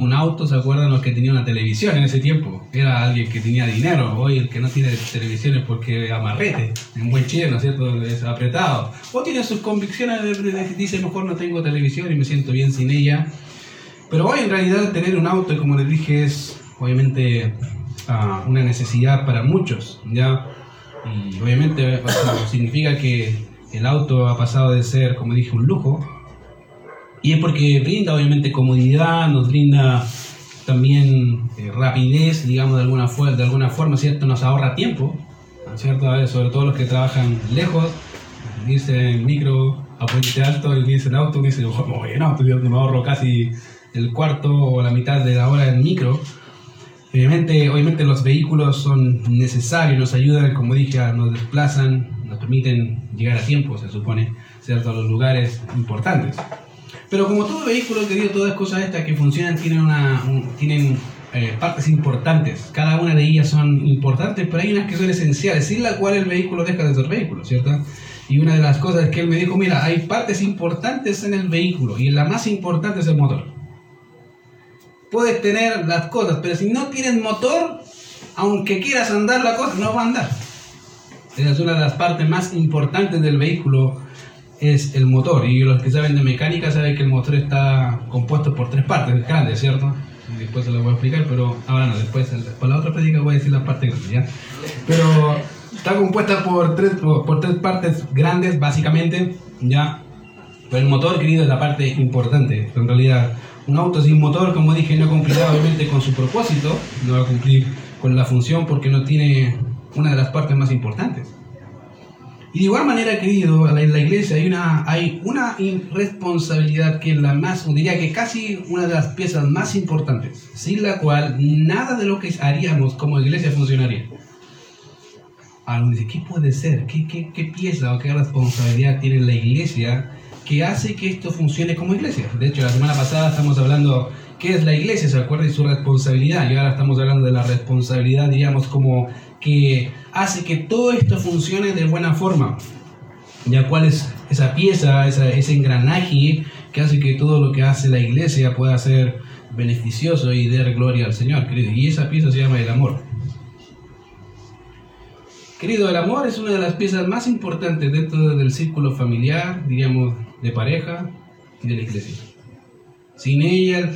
un auto, ¿se acuerdan los que tenían una televisión en ese tiempo? Era alguien que tenía dinero. Hoy el que no tiene televisión es porque amarrete, en buen chile, ¿no es cierto? Es apretado. O tiene sus convicciones, dice mejor no tengo televisión y me siento bien sin ella. Pero hoy en realidad tener un auto, como les dije, es obviamente ah, una necesidad para muchos, ¿ya? Y obviamente significa que el auto ha pasado de ser, como dije, un lujo y es porque brinda obviamente comodidad, nos brinda también eh, rapidez, digamos, de alguna, de alguna forma, ¿cierto? Nos ahorra tiempo, ¿cierto? sobre todo los que trabajan lejos, irse en micro a Puente Alto y irse en auto, dice, oh, en auto, yo me ahorro casi el cuarto o la mitad de la hora en micro. Obviamente, obviamente los vehículos son necesarios, nos ayudan, como dije, nos desplazan, nos permiten llegar a tiempo, se supone, ¿cierto? A los lugares importantes. Pero como todo vehículo, querido, todas cosas estas que funcionan tienen, una, tienen eh, partes importantes. Cada una de ellas son importantes, pero hay unas que son esenciales, sin la cual el vehículo deja de ser vehículo, ¿cierto? Y una de las cosas que él me dijo, mira, hay partes importantes en el vehículo y la más importante es el motor. Puedes tener las cosas, pero si no tienes motor, aunque quieras andar la cosa, no va a andar. Esa es una de las partes más importantes del vehículo es el motor. Y los que saben de mecánica saben que el motor está compuesto por tres partes grandes, ¿cierto? Después se lo voy a explicar, pero ahora no, después para la otra práctica voy a decir la parte grande, ¿ya? Pero está compuesta por tres, por, tres partes grandes, básicamente, ¿ya? Pero el motor, querido, es la parte importante. En realidad, un auto sin motor, como dije, no cumplirá obviamente con su propósito, no va a cumplir con la función porque no tiene una de las partes más importantes. Y de igual manera, querido, en la iglesia hay una, hay una responsabilidad que es la más, diría que casi una de las piezas más importantes, sin la cual nada de lo que haríamos como iglesia funcionaría. ¿Qué puede ser? ¿Qué, qué, qué pieza o qué responsabilidad tiene la iglesia que hace que esto funcione como iglesia? De hecho, la semana pasada estamos hablando qué es la iglesia, ¿se acuerda? Y su responsabilidad. Y ahora estamos hablando de la responsabilidad, diríamos, como que hace que todo esto funcione de buena forma. Ya cuál es esa pieza, ese engranaje que hace que todo lo que hace la iglesia pueda ser beneficioso y dar gloria al Señor, querido. Y esa pieza se llama el amor. Querido, el amor es una de las piezas más importantes dentro del círculo familiar, diríamos, de pareja y de la iglesia. Sin ella,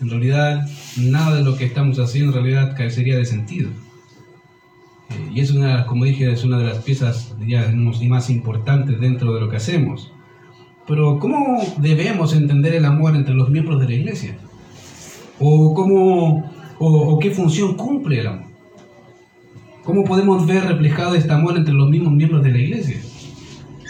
en realidad, nada de lo que estamos haciendo en realidad carecería de sentido. Eh, y es una, como dije, es una de las piezas ya, más importantes dentro de lo que hacemos. Pero ¿cómo debemos entender el amor entre los miembros de la iglesia? ¿O, cómo, o, qué función cumple el amor? ¿Cómo podemos ver reflejado este amor entre los mismos miembros de la iglesia?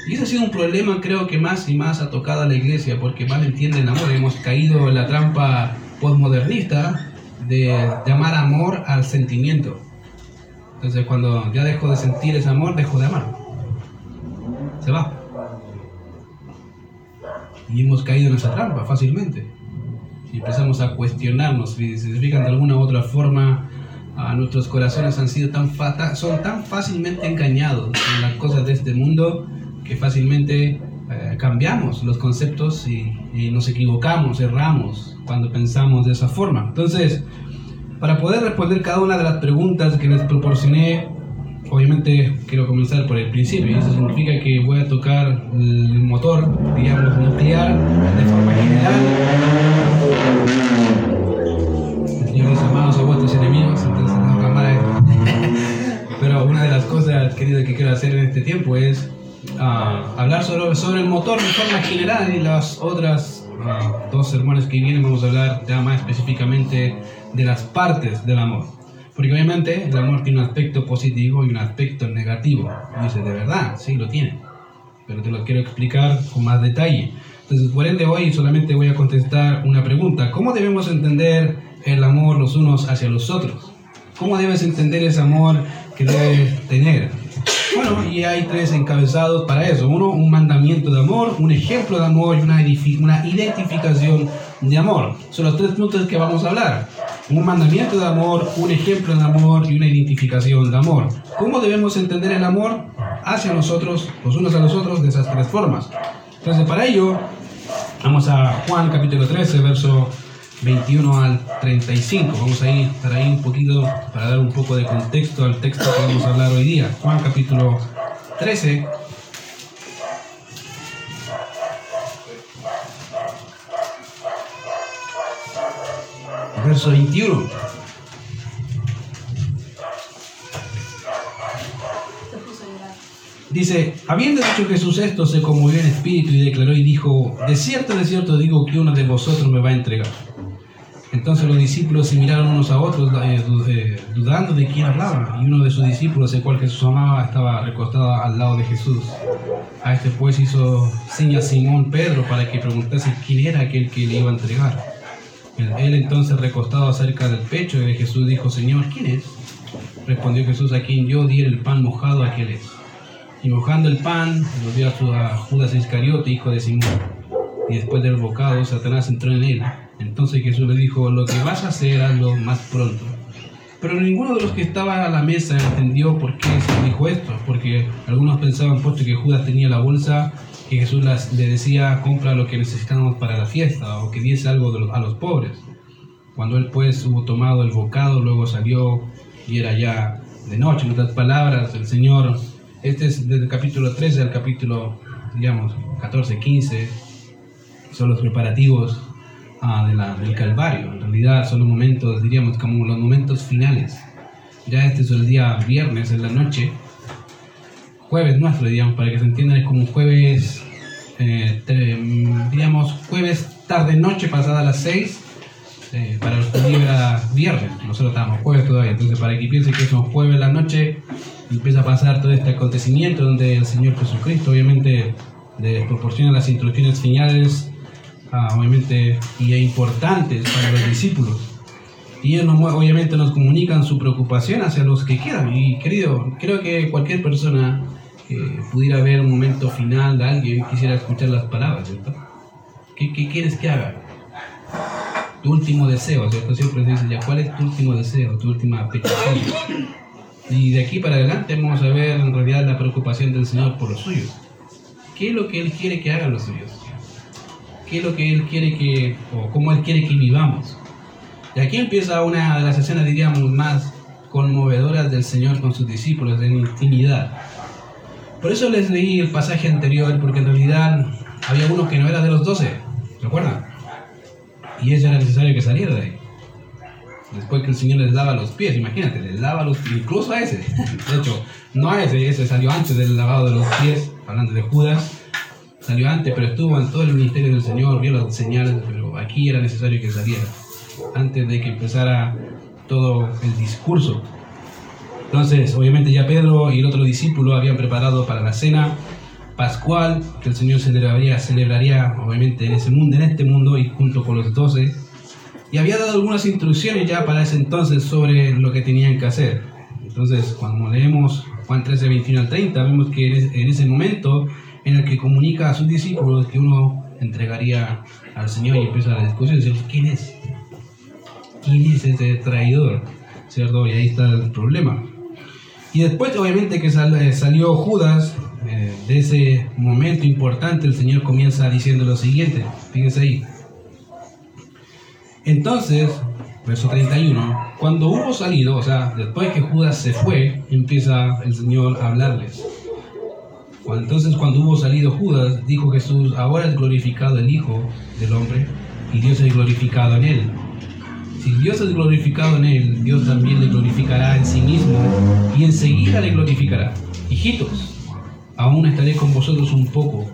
Y ese ha sido un problema creo que más y más ha tocado a la iglesia porque mal entiende el amor. Hemos caído en la trampa postmodernista de llamar amor al sentimiento. Entonces cuando ya dejo de sentir ese amor, dejo de amar. Se va. Y hemos caído en esa trampa fácilmente. Y empezamos a cuestionarnos. Si se fijan de alguna u otra forma, a nuestros corazones han sido tan son tan fácilmente engañados en las cosas de este mundo que fácilmente eh, cambiamos los conceptos y, y, nos equivocamos, erramos cuando pensamos de esa forma. Entonces, para poder responder cada una de las preguntas que les proporcioné, obviamente quiero comenzar por el principio, eso significa que voy a tocar el motor, digamos, nuclear de forma general. Señores hermanos o vuestros enemigos, entonces no cámara. Pero una de las cosas, querido, que quiero hacer en este tiempo es uh, hablar sobre, sobre el motor de forma general y las otras dos sermones que vienen vamos a hablar ya más específicamente de las partes del amor. Porque obviamente el amor tiene un aspecto positivo y un aspecto negativo. Dice, de verdad, sí, lo tiene. Pero te lo quiero explicar con más detalle. Entonces, por ende, hoy solamente voy a contestar una pregunta. ¿Cómo debemos entender el amor los unos hacia los otros? ¿Cómo debes entender ese amor que debes tener? Bueno, y hay tres encabezados para eso. Uno, un mandamiento de amor, un ejemplo de amor y una, una identificación de amor. Son los tres puntos que vamos a hablar. Un mandamiento de amor, un ejemplo de amor y una identificación de amor. ¿Cómo debemos entender el amor hacia nosotros, los unos a los otros, de esas tres formas? Entonces, para ello, vamos a Juan capítulo 13, verso 21 al 35. Vamos a ir estar ahí un poquito para dar un poco de contexto al texto que vamos a hablar hoy día. Juan capítulo 13. Verso 21. Dice, habiendo dicho Jesús esto, se conmovió en espíritu y declaró y dijo, de cierto, de cierto digo que uno de vosotros me va a entregar. Entonces los discípulos se miraron unos a otros, eh, eh, dudando de quién hablaba, y uno de sus discípulos, el cual Jesús amaba, estaba recostado al lado de Jesús. A este pues hizo señas Simón Pedro para que preguntase quién era aquel que le iba a entregar. Él entonces recostado cerca del pecho de Jesús dijo, Señor, ¿quién es? Respondió Jesús, a quien yo di el pan mojado, aquel es. Y mojando el pan, lo dio a, Judas Iscariote, hijo de Simón. Y después del bocado, Satanás entró en él. Entonces Jesús le dijo, lo que vas a hacer, hazlo más pronto. Pero ninguno de los que estaban a la mesa entendió por qué se dijo esto, porque algunos pensaban, puesto que Judas tenía la bolsa, que Jesús le decía, compra lo que necesitamos para la fiesta, o que diese algo a los pobres. Cuando él pues hubo tomado el bocado, luego salió y era ya de noche. En otras palabras, el Señor este es desde el capítulo 13 al capítulo, digamos, 14, 15. Son los preparativos ah, del Calvario. En realidad son los momentos, diríamos, como los momentos finales. Ya este es el día viernes en la noche. Jueves nuestro, digamos, para que se entienda, es como jueves, eh, digamos, jueves tarde-noche pasada a las 6. Eh, para los judíos era viernes, nosotros estábamos jueves todavía, entonces para que piensen que son jueves en la noche, empieza a pasar todo este acontecimiento donde el Señor Jesucristo obviamente le proporciona las instrucciones finales, ah, obviamente, y importantes para los discípulos. Y ellos obviamente nos comunican su preocupación hacia los que quedan. Y querido, creo que cualquier persona que pudiera ver un momento final de alguien quisiera escuchar las palabras, ¿cierto? ¿Qué, qué quieres que haga? Tu último deseo, ¿cierto? Siempre se dice ya, ¿cuál es tu último deseo, tu última petición? Y de aquí para adelante vamos a ver en realidad la preocupación del Señor por los suyos. ¿Qué es lo que Él quiere que hagan los suyos? ¿Qué es lo que Él quiere que, o cómo Él quiere que vivamos? Y aquí empieza una de las escenas, diríamos, más conmovedoras del Señor con sus discípulos en intimidad. Por eso les leí el pasaje anterior, porque en realidad había uno que no era de los doce, ¿recuerdan? Y eso era necesario que saliera de ahí. Después que el Señor les lava los pies, imagínate, les lava los pies, incluso a ese. De hecho, no a ese, ese salió antes del lavado de los pies, hablando de Judas. Salió antes, pero estuvo en todo el ministerio del Señor, vio las señales, pero aquí era necesario que saliera, antes de que empezara todo el discurso. Entonces, obviamente ya Pedro y el otro discípulo habían preparado para la cena pascual, que el Señor celebraría, celebraría obviamente en ese mundo, en este mundo y junto con los doce y había dado algunas instrucciones ya para ese entonces sobre lo que tenían que hacer. Entonces, cuando leemos Juan 13, 21 al 30, vemos que en ese momento en el que comunica a sus discípulos que uno entregaría al Señor y empieza la discusión, decir, ¿quién es? ¿Quién es ese traidor? ¿Cierto? Y ahí está el problema. Y después, obviamente, que eh, salió Judas, eh, de ese momento importante, el Señor comienza diciendo lo siguiente, fíjense ahí, entonces, verso 31, cuando hubo salido, o sea, después que Judas se fue, empieza el Señor a hablarles. Entonces, cuando hubo salido Judas, dijo Jesús, ahora es glorificado el Hijo del Hombre y Dios es glorificado en él. Si Dios es glorificado en él, Dios también le glorificará en sí mismo y enseguida le glorificará. Hijitos, aún estaré con vosotros un poco.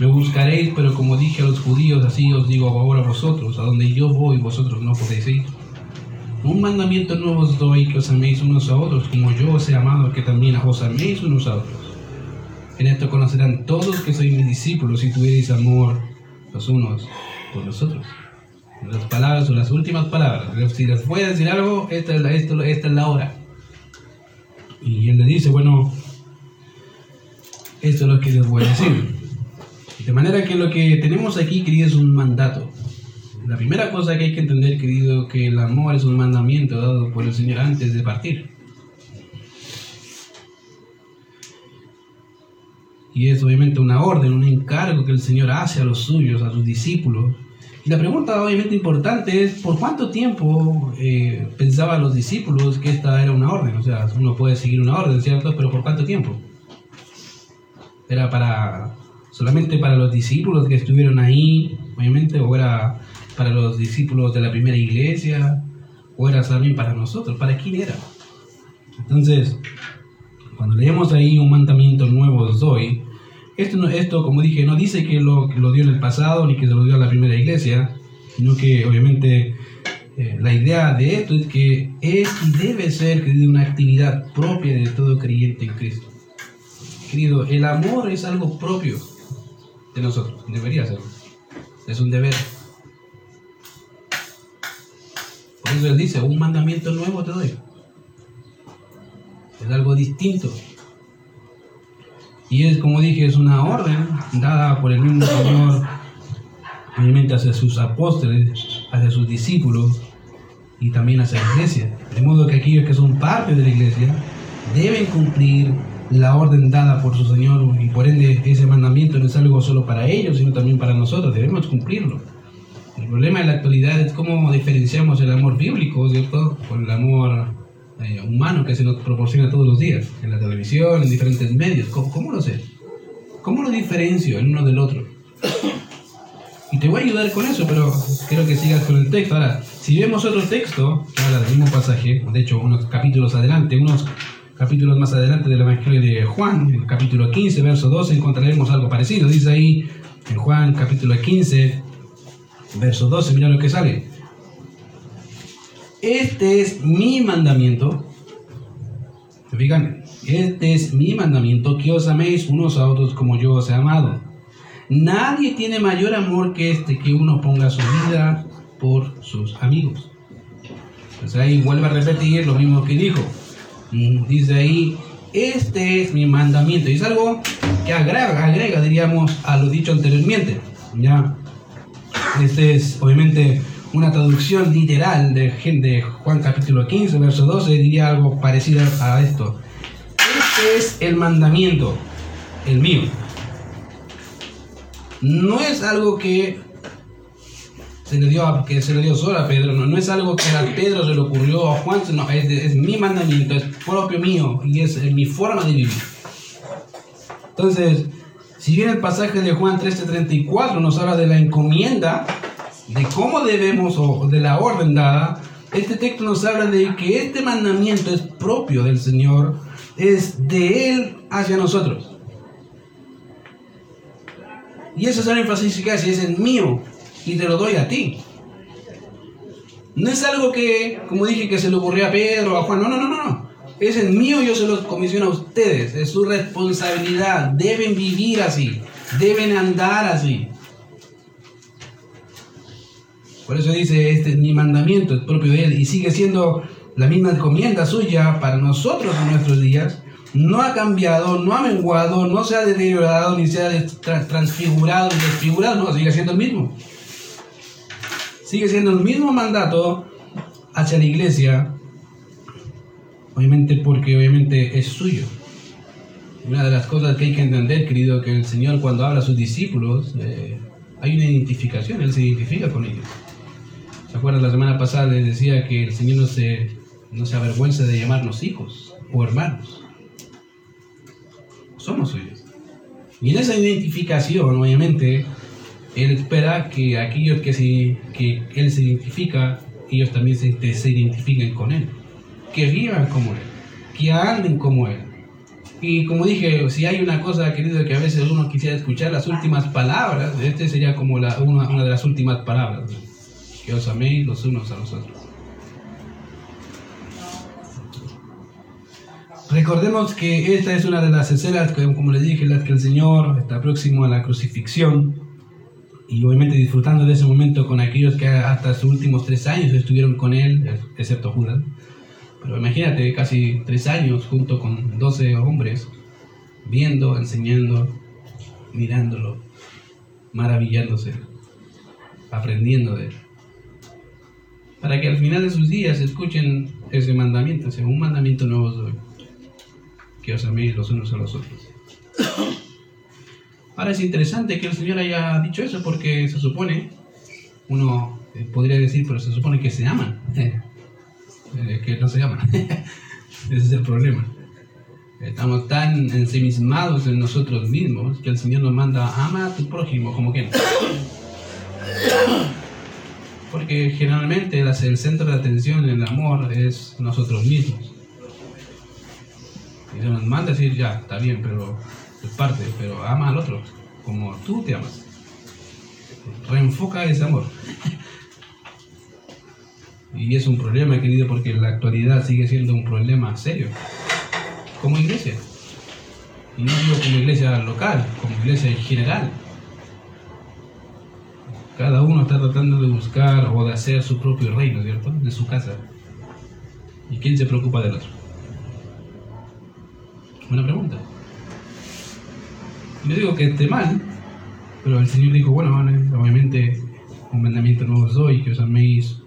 Me buscaréis, pero como dije a los judíos, así os digo ahora a vosotros, a donde yo voy, vosotros no podéis ir. Un mandamiento nuevo os doy, que os améis unos a otros, como yo os he amado, que también os améis unos a otros. En esto conocerán todos que sois mis discípulos, si tuvierais amor los unos por los otros. Las palabras son las últimas palabras. Si les voy a decir algo, esta es la, esta es la hora. Y él le dice, bueno, esto es lo que les voy a decir. De manera que lo que tenemos aquí, querido, es un mandato. La primera cosa que hay que entender, querido, que el amor es un mandamiento dado por el Señor antes de partir. Y es obviamente una orden, un encargo que el Señor hace a los suyos, a sus discípulos. La pregunta obviamente importante es, ¿por cuánto tiempo eh, pensaban los discípulos que esta era una orden? O sea, uno puede seguir una orden, ¿cierto? Pero ¿por cuánto tiempo? ¿Era para solamente para los discípulos que estuvieron ahí, obviamente, o era para los discípulos de la primera iglesia, o era también para nosotros? ¿Para quién era? Entonces, cuando leemos ahí un mandamiento nuevo doy, esto, esto, como dije, no dice que lo, lo dio en el pasado ni que se lo dio a la primera iglesia, sino que obviamente eh, la idea de esto es que es y debe ser una actividad propia de todo creyente en Cristo. Querido, el amor es algo propio de nosotros, debería ser. Es un deber. Por eso él dice, un mandamiento nuevo te doy. Es algo distinto. Y es, como dije, es una orden dada por el mismo Señor, obviamente hacia sus apóstoles, hacia sus discípulos y también hacia la iglesia. De modo que aquellos que son parte de la iglesia deben cumplir la orden dada por su Señor y por ende ese mandamiento no es algo solo para ellos, sino también para nosotros, debemos cumplirlo. El problema en la actualidad es cómo diferenciamos el amor bíblico, ¿cierto?, con el amor eh, humano que se nos proporciona todos los días, en la televisión, en diferentes medios. ¿Cómo, lo sé? ¿Cómo lo diferencio el uno del otro? Y te voy a ayudar con eso, pero quiero que sigas con el texto. Ahora, si vemos otro texto, habla del mismo pasaje, de hecho, unos capítulos adelante, unos capítulos más adelante del Evangelio de Juan, en el capítulo 15, verso 12, encontraremos algo parecido. Dice ahí, en Juan capítulo 15, verso 12, mira lo que sale. Este es mi mandamiento. Fíjate, este es mi mandamiento, que os améis unos a otros como yo os he amado. Nadie tiene mayor amor que este, que uno ponga su vida por sus amigos. Pues ahí vuelve a repetir lo mismo que dijo. Mm, dice ahí, este es mi mandamiento. Y es algo que agrega, agrega, diríamos, a lo dicho anteriormente. Ya, este es obviamente una traducción literal de, Juan capítulo 15, verso 12, diría algo parecido a esto. Este es el mandamiento, el mío. No es algo que se le dio, que se le dio solo a Pedro, no, es algo que a Pedro se le ocurrió a Juan, no, es, es mi mandamiento, es propio mío y es, es mi forma de vivir. Entonces, si bien el pasaje de Juan 13:34 nos habla de la encomienda, de cómo debemos o de la orden dada, este texto nos habla de que este mandamiento es propio del Señor, es de Él hacia nosotros. Y eso es el énfasis que hace, es el mío y te lo doy a ti. No es algo que, como dije, que se le ocurrió a Pedro a Juan, no, no, no, no. Es el mío, yo se lo comisiono a ustedes, es su responsabilidad, deben vivir así, deben andar así. Por eso dice, este es mi mandamiento, es propio de Él, y sigue siendo la misma encomienda suya para nosotros en nuestros días. No ha cambiado, no ha menguado, no se ha deteriorado, ni se ha transfigurado, ni desfigurado, no, sigue siendo el mismo. Sigue siendo el mismo mandato hacia la iglesia, obviamente porque obviamente es suyo. Una de las cosas que hay que entender, querido, que el Señor cuando habla a sus discípulos, eh, hay una identificación, Él se identifica con ellos. ¿Se acuerdan? La semana pasada les decía que el Señor no se, no se avergüenza de llamarnos hijos o hermanos. Somos suyos. Y en esa identificación, obviamente, Él espera que aquellos que, se, que Él se identifica, ellos también se, se identifiquen con Él. Que vivan como Él. Que anden como Él. Y como dije, si hay una cosa, querido, que a veces uno quisiera escuchar las últimas palabras, este sería como la, una, una de las últimas palabras que os améis los unos a los otros. Recordemos que esta es una de las escenas, como les dije, las que el Señor está próximo a la crucifixión y obviamente disfrutando de ese momento con aquellos que hasta sus últimos tres años estuvieron con Él, excepto Judas. Pero imagínate, casi tres años junto con doce hombres, viendo, enseñando, mirándolo, maravillándose, aprendiendo de Él para que al final de sus días escuchen ese mandamiento, ese un mandamiento nuevo os doy, que os améis los unos a los otros. Ahora es interesante que el Señor haya dicho eso porque se supone uno eh, podría decir, pero se supone que se aman. Eh, que no se aman. Ese es el problema. Estamos tan ensimismados en nosotros mismos que el Señor nos manda, ama a tu prójimo como que Porque generalmente el centro de atención en el amor es nosotros mismos. Y nos manda decir, ya, está bien, pero es parte, pero ama al otro como tú te amas. Reenfoca ese amor. Y es un problema, querido, porque en la actualidad sigue siendo un problema serio. Como iglesia. Y no digo como iglesia local, como iglesia en general. Cada uno está tratando de buscar o de hacer su propio reino, ¿cierto? De su casa. ¿Y quién se preocupa del otro? Buena pregunta. No digo que esté mal, pero el Señor dijo, bueno, obviamente un mandamiento nuevo os doy, que os améis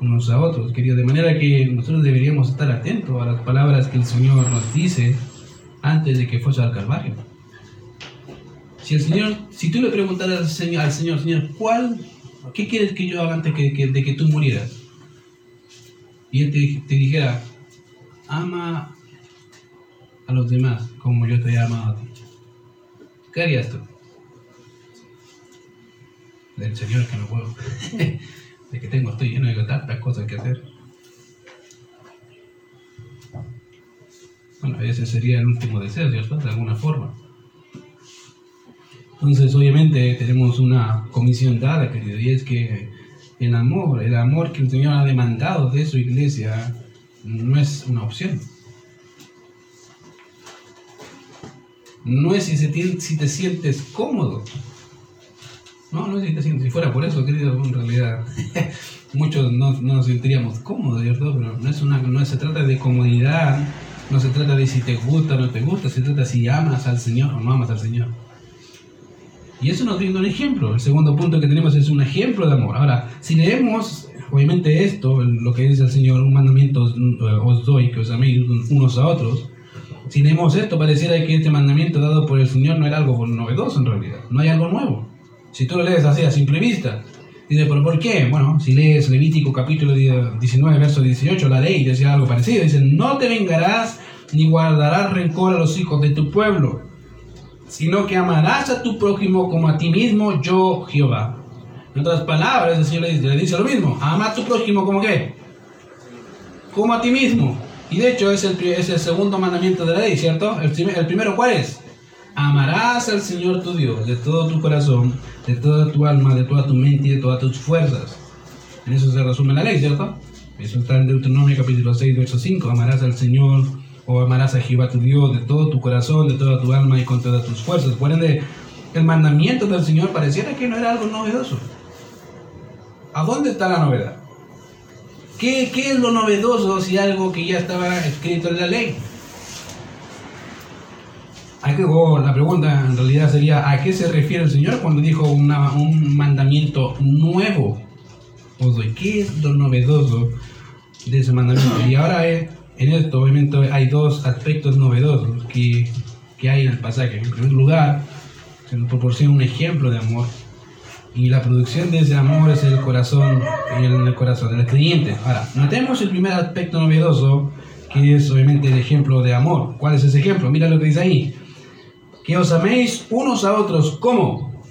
unos a otros, querido. De manera que nosotros deberíamos estar atentos a las palabras que el Señor nos dice antes de que fuese al Calvario. Si el Señor, si tú le preguntaras al Señor, al Señor, Señor, ¿cuál, qué quieres que yo haga antes de que tú murieras? Y Él te, te, dijera, ama a los demás como yo te he amado a ti. ¿Qué harías tú? Del Señor que no puedo. de que tengo, estoy lleno de tantas cosas que hacer. Bueno, ese sería el último deseo, ¿cierto? De alguna forma. Entonces, obviamente, tenemos una comisión dada, querido, y es que el amor, el amor que el Señor ha demandado de su iglesia, no es una opción. No es si, si te sientes cómodo, no, no si Si fuera por eso, querido, en realidad muchos no, no, nos sentiríamos cómodos, ¿cierto? Pero no, es una, no se trata de comodidad, no se trata de si te gusta o no te gusta, se trata si amas al Señor o no amas al Señor. Y eso nos brinda un ejemplo. El segundo punto que tenemos es un ejemplo de amor. Ahora, si leemos, obviamente esto, lo que dice el Señor, un mandamiento os doy, que os améis unos a otros, si leemos esto, pareciera que este mandamiento dado por el Señor no era algo novedoso en realidad, no hay algo nuevo. Si tú lo lees así a simple vista, dice, ¿pero por qué? Bueno, si lees Levítico capítulo 19, verso 18, la ley decía algo parecido. Dice, no te vengarás ni guardarás rencor a los hijos de tu pueblo, sino que amarás a tu prójimo como a ti mismo, yo Jehová. En otras palabras, el Señor le dice, lo mismo, ama a tu prójimo como qué? Como a ti mismo. Y de hecho es el, es el segundo mandamiento de la ley, ¿cierto? El, el primero, ¿cuál es? Amarás al Señor tu Dios de todo tu corazón, de toda tu alma, de toda tu mente y de todas tus fuerzas. En eso se resume la ley, ¿cierto? Eso está en Deuteronomio capítulo 6, verso 5. Amarás al Señor o amarás a Jehová tu Dios de todo tu corazón, de toda tu alma y con todas tus fuerzas. Por ende, el mandamiento del Señor pareciera que no era algo novedoso. ¿A dónde está la novedad? ¿Qué, qué es lo novedoso si algo que ya estaba escrito en la ley? Hay que, la pregunta en realidad sería, ¿a qué se refiere el Señor cuando dijo un mandamiento nuevo? ¿Qué es lo novedoso de ese mandamiento? Y ahora eh, en esto obviamente hay dos aspectos novedosos que, que hay en el pasaje. En primer lugar, se nos proporciona un ejemplo de amor y la producción de ese amor es el corazón, en el corazón del creyente. Ahora, notemos el primer aspecto novedoso, que es obviamente el ejemplo de amor. ¿Cuál es ese ejemplo? Mira lo que dice ahí que os améis unos a otros. ¿Cómo?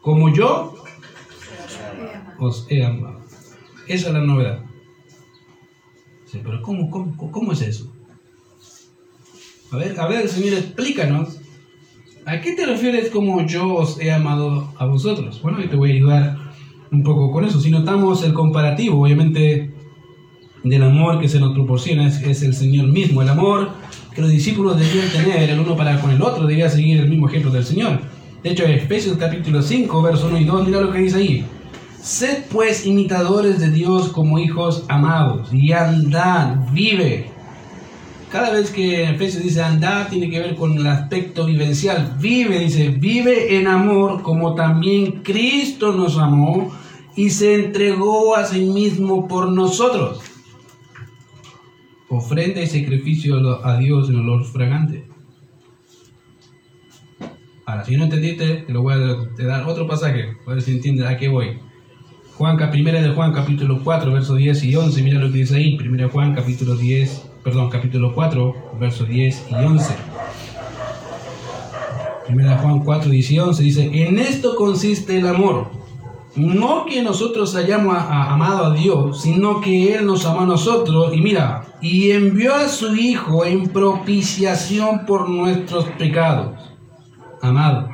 Como yo os he amado. Esa es la novedad. Pero ¿cómo, cómo, es eso? A ver, a ver, Señor, explícanos. ¿A qué te refieres como yo os he amado a vosotros? Bueno, yo te voy a ayudar un poco con eso. Si notamos el comparativo, obviamente, del amor que se nos proporciona es, es el Señor mismo. El amor que los discípulos debían tener el uno para con el otro, debía seguir el mismo ejemplo del Señor. De hecho, Efesios capítulo 5, verso 1 y 2, mira lo que dice ahí. Sed pues imitadores de Dios como hijos amados y andad, vive. Cada vez que Efesios dice andad, tiene que ver con el aspecto vivencial. Vive, dice, vive en amor como también Cristo nos amó y se entregó a sí mismo por nosotros ofrenda y sacrificio a Dios en olor fragante. Ahora, si no entendiste, te lo voy a dar otro pasaje, a ver si entiendes a qué voy. Juan, primera de Juan, capítulo 4, versos 10 y 11, mira lo que dice ahí. Primera de Juan, capítulo 10, perdón, capítulo 4, versos 10 y 11. Primera de Juan 4, 10 y 11 dice, en esto consiste el amor. No que nosotros hayamos amado a Dios, sino que Él nos amó a nosotros y mira, y envió a su Hijo en propiciación por nuestros pecados. Amado,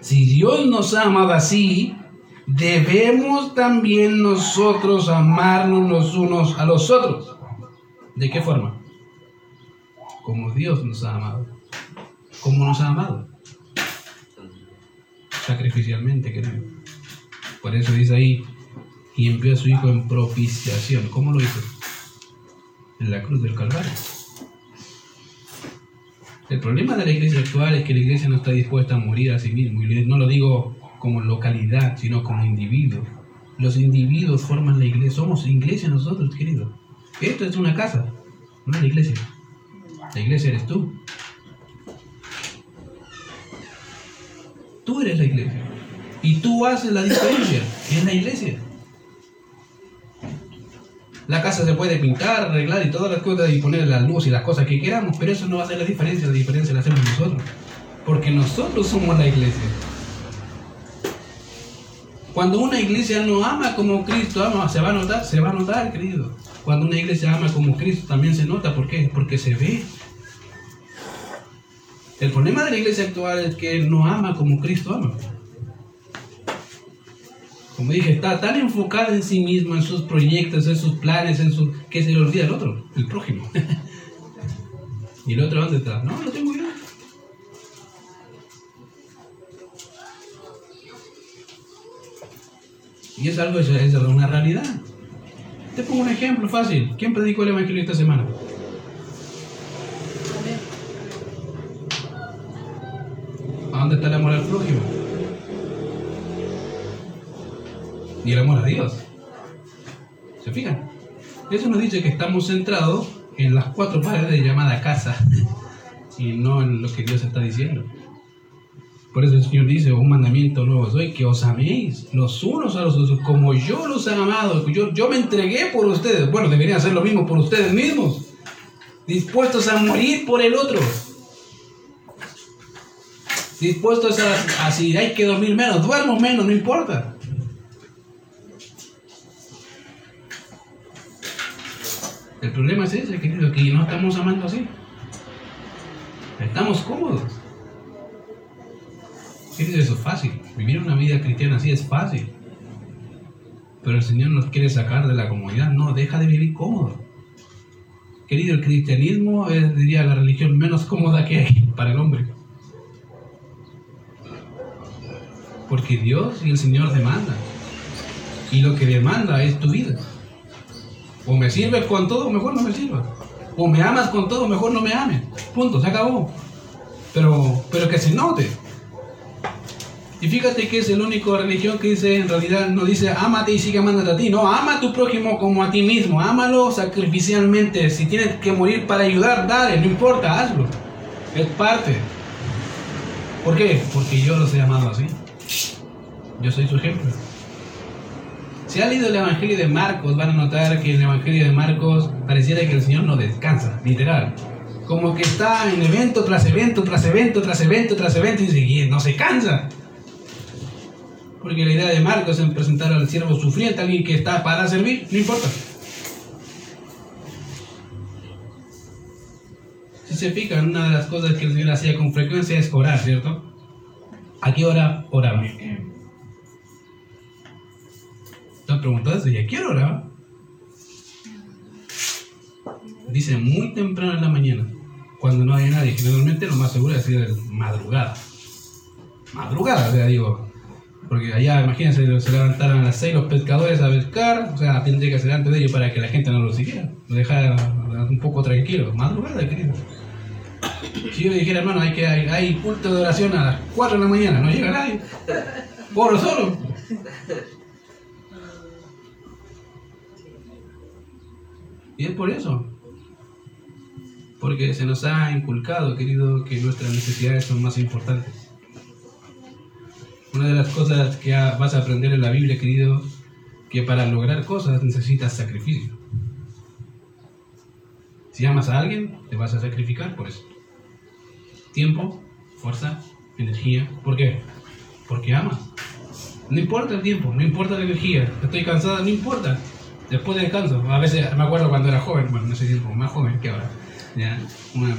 si Dios nos ha amado así, debemos también nosotros amarnos los unos a los otros. ¿De qué forma? Como Dios nos ha amado. ¿Cómo nos ha amado? Sacrificialmente, querido. Por eso dice ahí, y envió a su Hijo en propiciación. ¿Cómo lo hizo? En la cruz del Calvario. El problema de la iglesia actual es que la iglesia no está dispuesta a morir a sí mismo. Y no lo digo como localidad, sino como individuo. Los individuos forman la iglesia. Somos iglesia nosotros, querido. Esto es una casa, no es la iglesia. La iglesia eres tú. Tú eres la iglesia. Y tú haces la diferencia en la iglesia. La casa se puede pintar, arreglar y todas las cosas y poner la luz y las cosas que queramos, pero eso no va a hacer la diferencia. La diferencia la hacemos nosotros. Porque nosotros somos la iglesia. Cuando una iglesia no ama como Cristo ama, se va a notar, se va a notar, querido. Cuando una iglesia ama como Cristo también se nota, ¿por qué? Porque se ve. El problema de la iglesia actual es que no ama como Cristo ama. Como dije, está tan enfocada en sí mismo, en sus proyectos, en sus planes, en su que se le olvida el otro, el prójimo. ¿Y el otro dónde está? No, lo tengo yo. Y es algo, es una realidad. Te pongo un ejemplo fácil. ¿Quién predicó el Evangelio esta semana? ¿A dónde está el amor al prójimo? Y el amor a Dios. ¿Se fijan? Eso nos dice que estamos centrados en las cuatro paredes llamadas casa y no en lo que Dios está diciendo. Por eso el Señor dice, un mandamiento nuevo soy, que os améis los unos a los otros, como yo los he amado, yo, yo me entregué por ustedes. Bueno, deberían hacer lo mismo por ustedes mismos, dispuestos a morir por el otro. Dispuestos a, a hay que dormir menos, duermo menos, no importa. El problema es ese, querido, que no estamos amando así. Estamos cómodos. Eso es fácil. Vivir una vida cristiana así es fácil. Pero el Señor nos quiere sacar de la comodidad. No, deja de vivir cómodo. Querido, el cristianismo es, diría, la religión menos cómoda que hay para el hombre. Porque Dios y el Señor demandan. Y lo que demanda es tu vida. O me sirves con todo, mejor no me sirvas. O me amas con todo, mejor no me ames. Punto, se acabó. Pero, pero que se note. Y fíjate que es el único religión que dice, en realidad no dice, ámate y sigue amándote a ti. No, ama a tu prójimo como a ti mismo. Ámalo sacrificialmente. Si tienes que morir para ayudar, dale, no importa, hazlo. Es parte. ¿Por qué? Porque yo los he amado así. Yo soy su ejemplo. Si han leído el Evangelio de Marcos, van a notar que el Evangelio de Marcos pareciera que el Señor no descansa, literal. Como que está en evento tras evento, tras evento, tras evento, tras evento, y no se cansa. Porque la idea de Marcos es presentar al siervo sufriente, alguien que está para servir, no importa. Si se fijan, una de las cosas que el Señor hacía con frecuencia es orar, ¿cierto? ¿A qué hora oraba? ¿Te has preguntado ¿Y a qué hora oraba? Dice muy temprano en la mañana, cuando no hay nadie. Generalmente lo más seguro es decir madrugada. Madrugada, o sea, digo, porque allá, imagínense, se levantaron a las 6 los pescadores a pescar, o sea, tendría que ser antes de ellos para que la gente no lo siguiera, lo dejara un poco tranquilo. Madrugada, querido. Si yo dijera, hermano, hay, que, hay culto de oración a las 4 de la mañana, no llega nadie. Por solo. Y es por eso. Porque se nos ha inculcado, querido, que nuestras necesidades son más importantes. Una de las cosas que vas a aprender en la Biblia, querido, que para lograr cosas necesitas sacrificio. Si amas a alguien, te vas a sacrificar por eso. Tiempo, fuerza, energía. ¿Por qué? Porque amas. No importa el tiempo, no importa la energía. Estoy cansada, no importa. Después de descanso. A veces me acuerdo cuando era joven, bueno, no sé tiempo, más joven que ahora.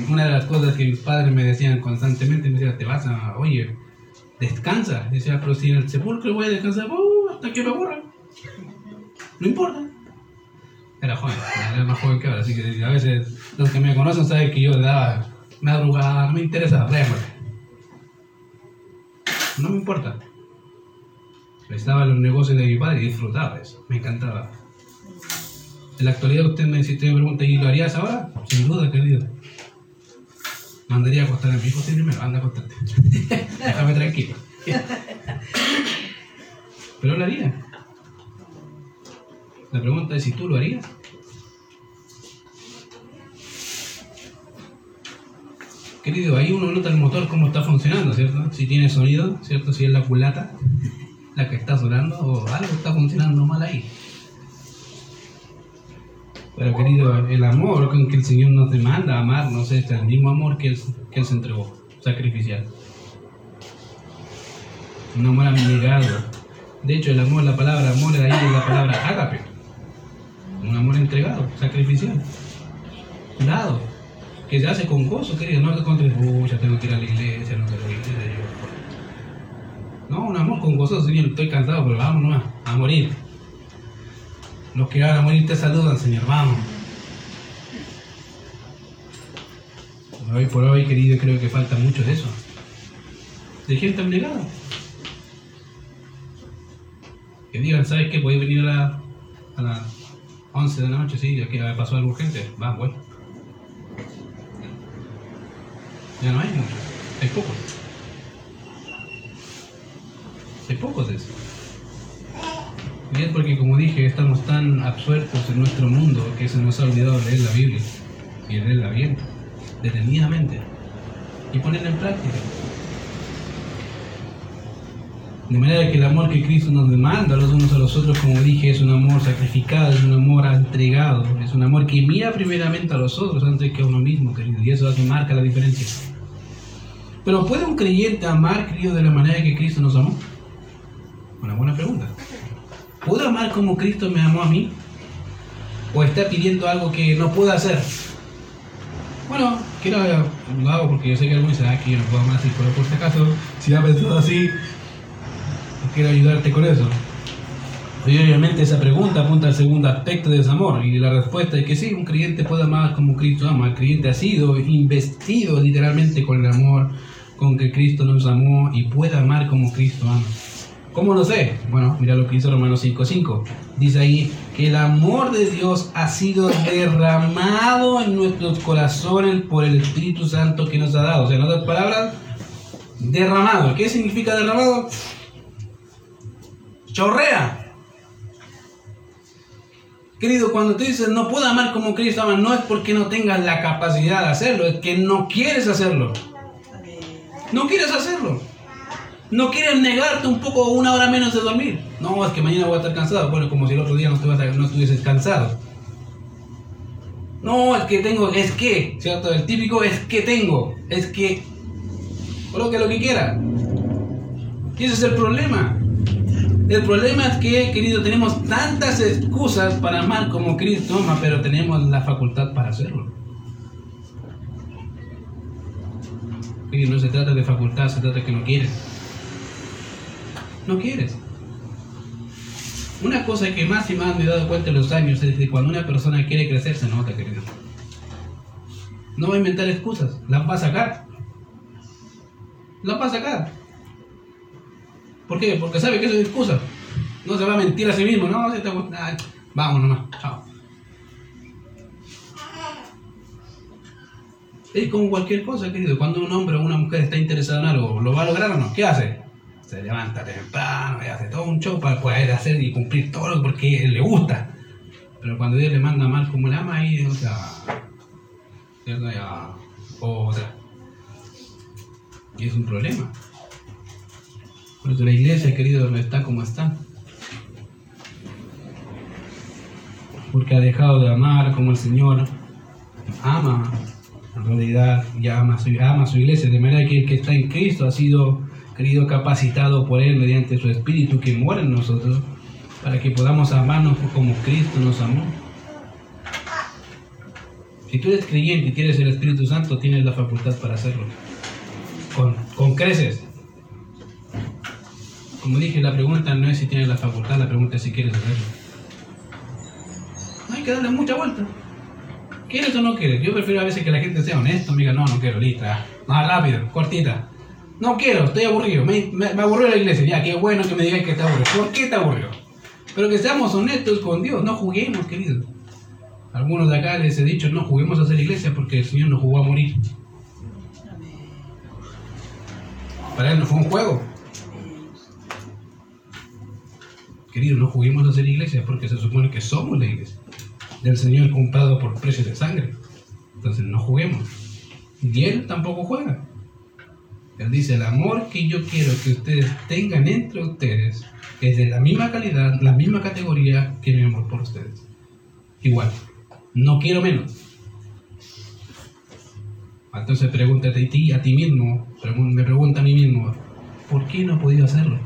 Una, de las cosas que mis padres me decían constantemente, me decían, te vas a, oye, descansa. Decía, pero si en el sepulcro voy a descansar, uh, hasta que me aburra. No importa. Era joven, era más joven que ahora, así que a veces los que me conocen saben que yo daba madrugada, no me interesa, No me importa. Estaba en los negocios de mi padre y disfrutaba eso, me encantaba. En la actualidad usted me, si usted me pregunta, ¿y lo harías ahora? Sin duda, querido. Mandaría a acostar a mi hijo primero, anda a acostarte. Déjame tranquilo. Pero lo haría. La pregunta es si tú lo harías. Querido, ahí uno nota el motor cómo está funcionando, ¿cierto? Si tiene sonido, ¿cierto? Si es la culata la que está sonando o algo está funcionando mal ahí. Pero querido, el amor con que el Señor nos demanda amarnos es el mismo amor que Él, que se entregó, sacrificial. Un amor abnegado. De hecho, el amor, la palabra amor, ahí es la palabra ágape. Un amor entregado, sacrificial. Dado. Que se hace con gozo, querido. No con ya tengo que ir a la iglesia, no quiero ir a No, un amor con gozo, Señor. Estoy cansado, pero vamos a morir. Los que van a morir te saludan, Señor. Vamos. Hoy por hoy, querido, creo que falta mucho de eso. De gente abnegada. Que digan, ¿sabes qué? Podéis venir a, las 11 de la noche, sí, ya que pasó algo urgente. Va, voy. Ya no hay mucho. Hay pocos. Hay pocos de eso. Y es porque, como dije, estamos tan absueltos en nuestro mundo que se nos ha olvidado leer la Biblia y leerla bien, detenidamente, y ponerla en práctica. De manera que el amor que Cristo nos demanda los unos a los otros, como dije, es un amor sacrificado, es un amor entregado, es un amor que mira primeramente a los otros antes que a uno mismo, querido, y eso hace marca la diferencia. Pero ¿puede un creyente amar, querido, de la manera que Cristo nos amó? Una buena pregunta. ¿Puedo amar como Cristo me amó a mí? ¿O está pidiendo algo que no puedo hacer? Bueno, quiero lo porque yo sé que algunos dicen, ah, que yo no puedo amar así, pero por si acaso, si ha pensado así, quiero ayudarte con eso. Y obviamente esa pregunta apunta al segundo aspecto de ese amor y la respuesta es que sí, un creyente puede amar como Cristo ama. El creyente ha sido investido literalmente con el amor con que Cristo nos amó y puede amar como Cristo ama. ¿Cómo lo sé? Bueno, mira lo que dice Romanos 5.5. Dice ahí que el amor de Dios ha sido derramado en nuestros corazones por el Espíritu Santo que nos ha dado. O sea, en otras palabras, derramado. ¿Qué significa derramado? Chorrea. Querido, cuando tú dices no puedo amar como Cristo ama, no es porque no tengas la capacidad de hacerlo, es que no quieres hacerlo. No quieres hacerlo. No quieres negarte un poco una hora menos de dormir. No, es que mañana voy a estar cansado. Bueno, como si el otro día no, estuvieses cansado. No, es que tengo, es que, ¿cierto? El típico es que tengo, es que, coloque lo que quiera. Y ese es el problema. El problema es que, querido, tenemos tantas excusas para amar como Cristo ama, pero tenemos la facultad para hacerlo. Y no se trata de facultad, se trata de que no quieres. No quieres. Una cosa que más y más me he dado cuenta en los años es que cuando una persona quiere crecer se nota, querido. No va a inventar excusas, las va a sacar. Las va a sacar. ¿Por qué? Porque sabe que eso es excusa. No se va a mentir a sí mismo, no, vamos nomás, chao. Es como cualquier cosa, querido. Cuando un hombre o una mujer está interesado en algo, ¿lo va a lograr o no? ¿Qué hace? Se levanta temprano y hace todo un show para poder hacer y cumplir todo lo que le gusta. Pero cuando Dios le manda mal como el ama, ahí, o sea. Ya, otra. Y es un problema. Por eso la iglesia, querido, no está como está. Porque ha dejado de amar como el Señor ama, en realidad ya ama ama su iglesia, de manera que el que está en Cristo ha sido, querido, capacitado por Él mediante su Espíritu que muere en nosotros, para que podamos amarnos como Cristo nos amó. Si tú eres creyente y tienes el Espíritu Santo, tienes la facultad para hacerlo. Con, con creces. Como dije, la pregunta no es si tienes la facultad, la pregunta es si quieres hacerlo. No hay que darle mucha vuelta. ¿Quieres o no quieres? Yo prefiero a veces que la gente sea honesto, me diga, no, no quiero, lista. Más rápido, cortita. No quiero, estoy aburrido. Me, me, aburrió la iglesia. Ya, qué bueno que me digáis que te aburrió. ¿Por qué te aburrió? Pero que seamos honestos con Dios, no juguemos, queridos. Algunos de acá les he dicho, no juguemos a hacer iglesia porque el Señor nos jugó a morir. Para Él no fue un juego. Queridos, no juguemos a hacer iglesia porque se supone que somos la iglesia del Señor comprado por precios de sangre. Entonces no juguemos. Y Él tampoco juega. Él dice, el amor que yo quiero que ustedes tengan entre ustedes es de la misma calidad, la misma categoría que mi amor por ustedes. Igual. No quiero menos. Entonces pregúntate a ti, a ti mismo, me pregunta a mí mismo, ¿por qué no he podido hacerlo?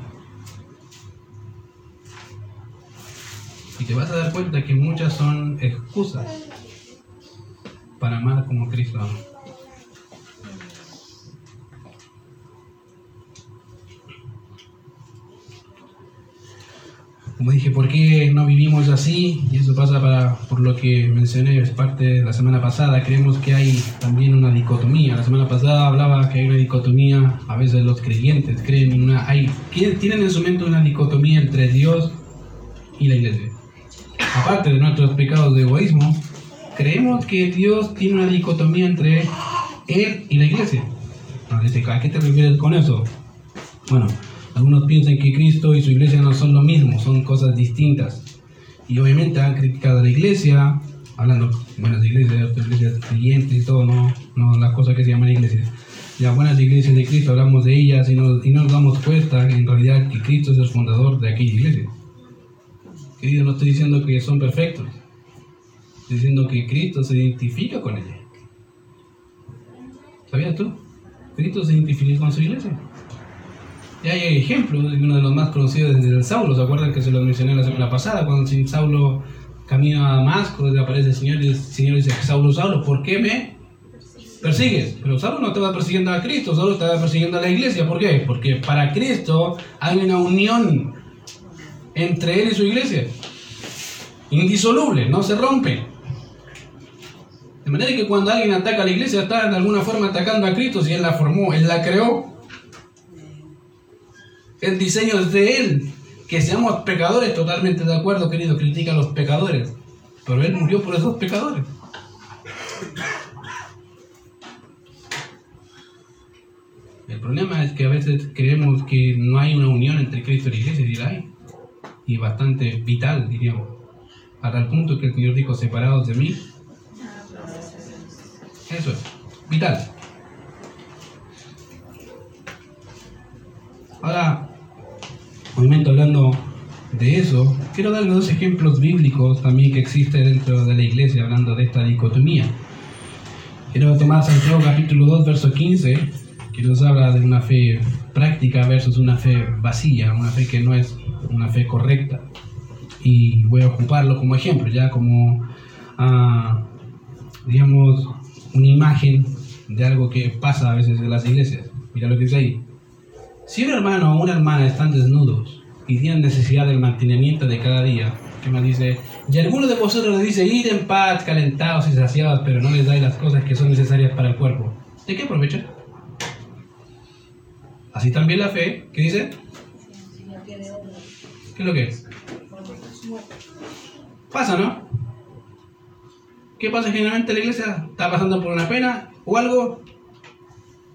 Y te vas a dar cuenta que muchas son excusas para amar como Cristo ama. Como dije, ¿por qué no vivimos así? Y eso pasa para, por lo que mencioné, es parte de la semana pasada. Creemos que hay también una dicotomía. La semana pasada hablaba que hay una dicotomía, a veces los creyentes creen en una... Hay, tienen en su mente una dicotomía entre Dios y la iglesia. Aparte de nuestros pecados de egoísmo, creemos que Dios tiene una dicotomía entre Él y la iglesia. ¿A qué te refieres con eso? Bueno, algunos piensan que Cristo y su iglesia no son lo mismo, son cosas distintas. Y obviamente han criticado a la iglesia, hablando buenas iglesias, iglesias creyentes y todo, no, no las cosas que se llaman iglesias. Las buenas iglesias de Cristo hablamos de ellas y, no, y nos damos cuenta en realidad que Cristo es el fundador de aquella iglesia. Querido, no estoy diciendo que son perfectos, estoy diciendo que Cristo se identifica con ella. ¿Sabías tú? Cristo se identifica con su iglesia. Hay ejemplos, uno de los más conocidos es el Saulo, ¿se acuerdan que se lo mencioné la semana pasada? Cuando Saulo camina a Damasco, aparece el Señor y el Señor dice, Saulo, Saulo, ¿por qué me persigues? Pero Saulo no estaba persiguiendo a Cristo, Saulo estaba persiguiendo a la iglesia, ¿por qué? Porque para Cristo hay una unión entre él y su iglesia, indisoluble, no se rompe. De manera que cuando alguien ataca a la iglesia está de alguna forma atacando a Cristo si Él la formó, Él la creó. El diseño es de Él. Que seamos pecadores, totalmente de acuerdo, querido, critica a los pecadores. Pero Él murió por esos pecadores. El problema es que a veces creemos que no hay una unión entre Cristo y la iglesia, y la hay. Y bastante vital, diríamos. A tal punto que el Señor dijo, separados de mí. Eso es, vital. Ahora, obviamente hablando de eso, quiero darle dos ejemplos bíblicos también que existen dentro de la iglesia hablando de esta dicotomía. Quiero tomar Santiago capítulo 2, verso 15, que nos habla de una fe práctica versus una fe vacía, una fe que no es una fe correcta. Y voy a ocuparlo como ejemplo, ya como, ah, digamos, una imagen de algo que pasa a veces en las iglesias. Mira lo que dice ahí. Si un hermano o una hermana están desnudos y tienen necesidad del mantenimiento de cada día, que me dice, y alguno de vosotros le dice, ir en paz, calentados y saciados, pero no les dais las cosas que son necesarias para el cuerpo, ¿de qué aprovecha? Así también la fe, ¿qué dice? ¿Qué es lo que es? Pasa, ¿no? ¿Qué pasa generalmente en la iglesia? ¿Está pasando por una pena o algo?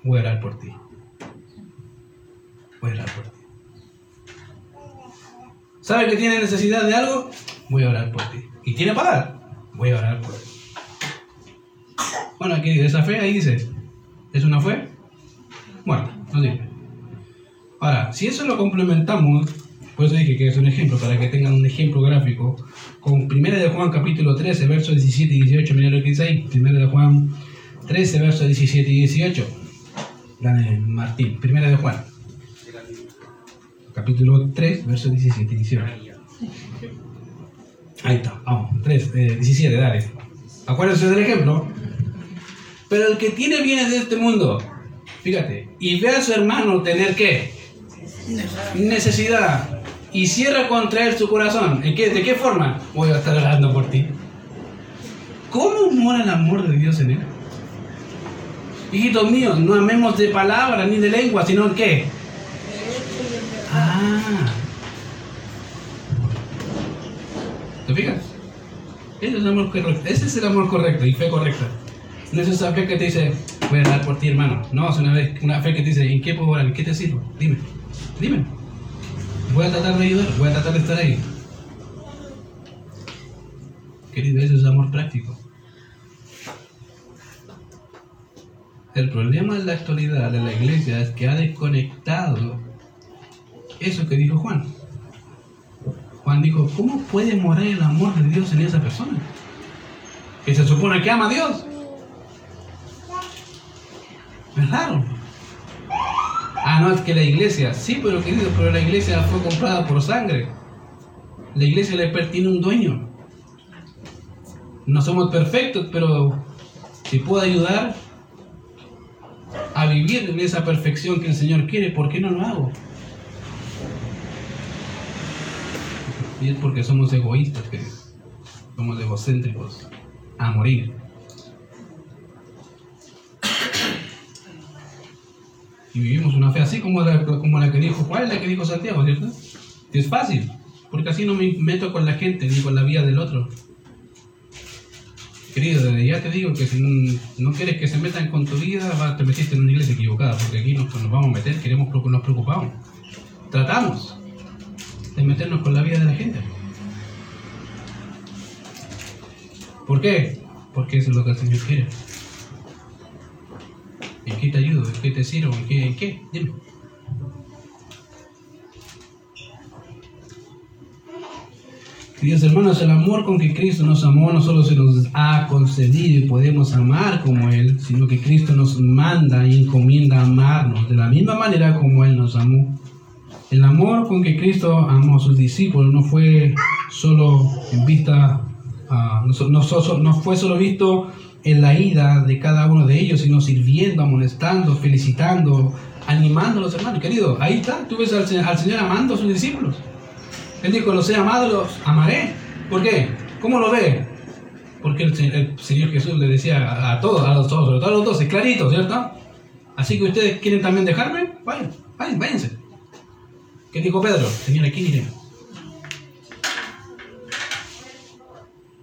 Voy a orar por ti voy a orar por ti. ¿Sabe que tiene necesidad de algo? Voy a orar por ti. ¿Y tiene para dar? Voy a orar por ti. Bueno, aquí esa fe ahí dice, ¿es una fe? Muerta, no sirve. Ahora, si eso lo complementamos, por eso dije que es un ejemplo, para que tengan un ejemplo gráfico, con 1 de Juan capítulo 13, versos 17 y 18, miren lo que dice ahí, 1 de Juan 13, versos 17 y 18. Dale, Martín, 1 de Juan, capítulo 3, versos 17 y 18. Ahí está, vamos, 3, 17, eh, dale. Acuérdense del ejemplo. Pero el que tiene bienes de este mundo, fíjate, y ve a su hermano tener qué? Necesidad. Y cierra contra él su corazón. ¿En qué, ¿De qué forma? Voy a estar orando por ti. ¿Cómo mora el amor de Dios en él? Hijitos míos, no amemos de palabra ni de lengua, sino en qué? Ah. ¿Te fijas? Ese es el amor correcto. Ese es el amor correcto y fe correcta. No es esa fe que te dice, voy a dar por ti, hermano. No, es una, vez, una fe que te dice, ¿en qué puedo orar? ¿En qué te sirvo? Dime, dime. Voy a tratar de ayudar, voy a tratar de estar ahí. Querido, ese es amor práctico. El problema en la actualidad de la iglesia es que ha desconectado eso que dijo Juan. Juan dijo, ¿cómo puede morar el amor de Dios en esa persona? Que se supone que ama a Dios. Es raro. Ah, no, es que la iglesia, sí, pero querido, pero la iglesia fue comprada por sangre. La iglesia le pertiene un dueño. No somos perfectos, pero si puedo ayudar a vivir en esa perfección que el Señor quiere, ¿por qué no lo hago? Y es porque somos egoístas, querido. Somos egocéntricos a morir. Y vivimos una fe así como la, como la que dijo Juan, la que dijo Santiago, ¿cierto? Es fácil, porque así no me meto con la gente ni con la vida del otro. Querido, ya te digo que si no, quieres que se metan con tu vida, te metiste en una iglesia equivocada, porque aquí nos, nos vamos a meter, queremos nos preocupamos. Tratamos de meternos con la vida de la gente. ¿Por qué? Porque eso es lo que el Señor quiere. ¿En qué te ayudo? ¿En qué te sirvo? ¿En qué? ¿En qué? Dime. Queridos hermanos, el amor con que Cristo nos amó no solo se nos ha concedido y podemos amar como Él, sino que Cristo nos manda y encomienda amarnos de la misma manera como Él nos amó. El amor con que Cristo amó a sus discípulos no fue solo en vista, uh, no, fue solo visto en la ida de cada uno de ellos, sino sirviendo, amonestando, felicitando, animando a los hermanos. Querido, ahí está, tú ves al, Señor amando a sus discípulos. Él dijo, los he amado, los amaré. ¿Por qué? ¿Cómo lo ve? Porque el, Señor Jesús le decía a, todos, a los todos, sobre todo a los dos, es clarito, ¿cierto? Así que ustedes quieren también dejarme, vayan, vayan, váyanse. ¿Qué dijo Pedro? Señor, aquí iremos.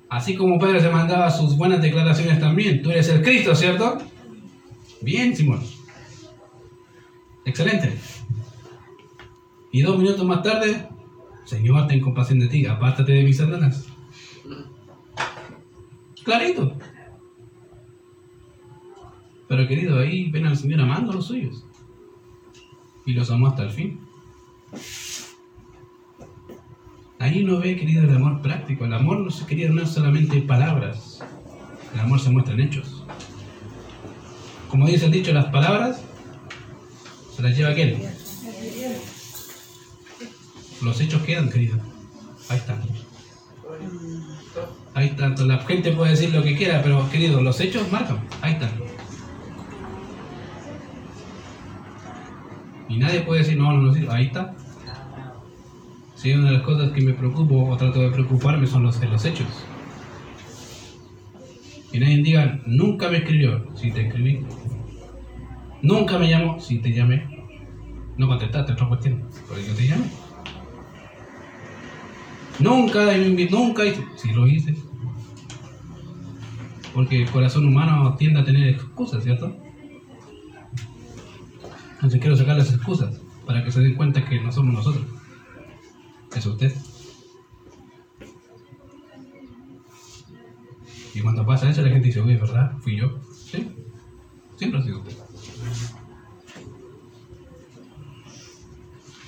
Así como Pedro se mandaba sus buenas declaraciones también. Tú eres el Cristo, ¿cierto? Bien, Simón. Excelente. Y dos minutos más tarde, Señor, ten compasión de ti, apártate de mis Satanás. Clarito. Pero querido, ahí ven al Señor amando a los suyos. Y los amó hasta el fin. Ahí uno ve, querido, el amor práctico. El amor, no se querido, no solamente palabras. El amor se muestra en hechos. Como dice el dicho, las palabras se las lleva aquel. Los hechos quedan, querido. Ahí están. Ahí están. La gente puede decir lo que quiera, pero querido, los hechos marcan. Ahí están. Y nadie puede decir, no, no, no, ahí está. Si una de las cosas que me preocupo o trato de preocuparme son los, los hechos. Y nadie diga, nunca me escribió, si te escribí. Nunca me llamó, si te llamé. No contestaste otra cuestión, pero yo te llamé. Nunca nunca hice, si lo hice. Porque el corazón humano tiende a tener excusas, ¿cierto? Entonces quiero sacar las excusas para que se den cuenta que no somos nosotros es usted. Y cuando pasa eso, la gente dice, uy, ¿verdad? ¿Fui yo? Sí, siempre ha sido usted.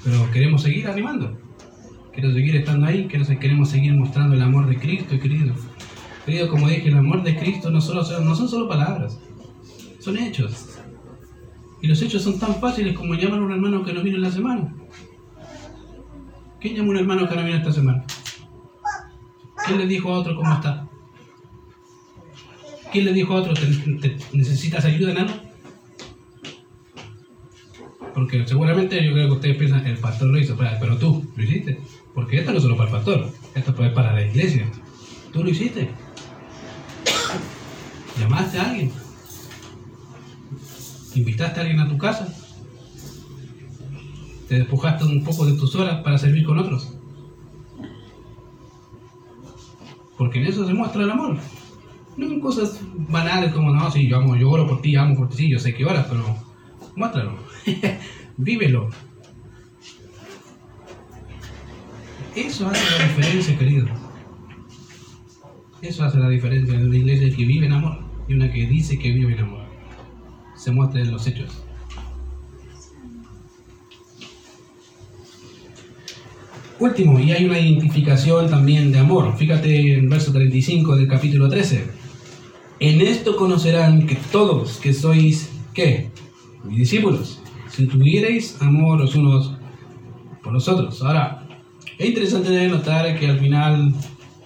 Pero queremos seguir animando. Queremos seguir estando ahí, queremos seguir mostrando el amor de Cristo, querido. Querido, como dije, el amor de Cristo no, solo, no son solo palabras, son hechos. Y los hechos son tan fáciles como llamar a un hermano que no vino en la semana. ¿Quién llamó a un hermano que no vino esta semana? ¿Quién le dijo a otro cómo está? ¿Quién le dijo a otro, necesitas ayuda en? Porque seguramente yo creo que ustedes piensan el pastor lo hizo, pero tú lo hiciste. Porque esto no es solo para el pastor, esto es para la iglesia. Tú lo hiciste. Llamaste a alguien. Invitaste a alguien a tu casa. Te despojaste un poco de tus horas para servir con otros. Porque en eso se muestra el amor. No son cosas banales como, no, sí, yo, amo, yo oro por ti, amo por ti, sí, yo sé que oras, pero muéstralo. Vívelo. Eso hace la diferencia, querido. Eso hace la diferencia de una iglesia que vive en amor y una que dice que vive en amor. Se muestra en los hechos. Último, y hay una identificación también de amor. Fíjate en verso 35 del capítulo 13. En esto conocerán que todos que sois, ¿qué? Mis discípulos. Si tuvierais amor los unos por los otros. Ahora, es interesante notar que al final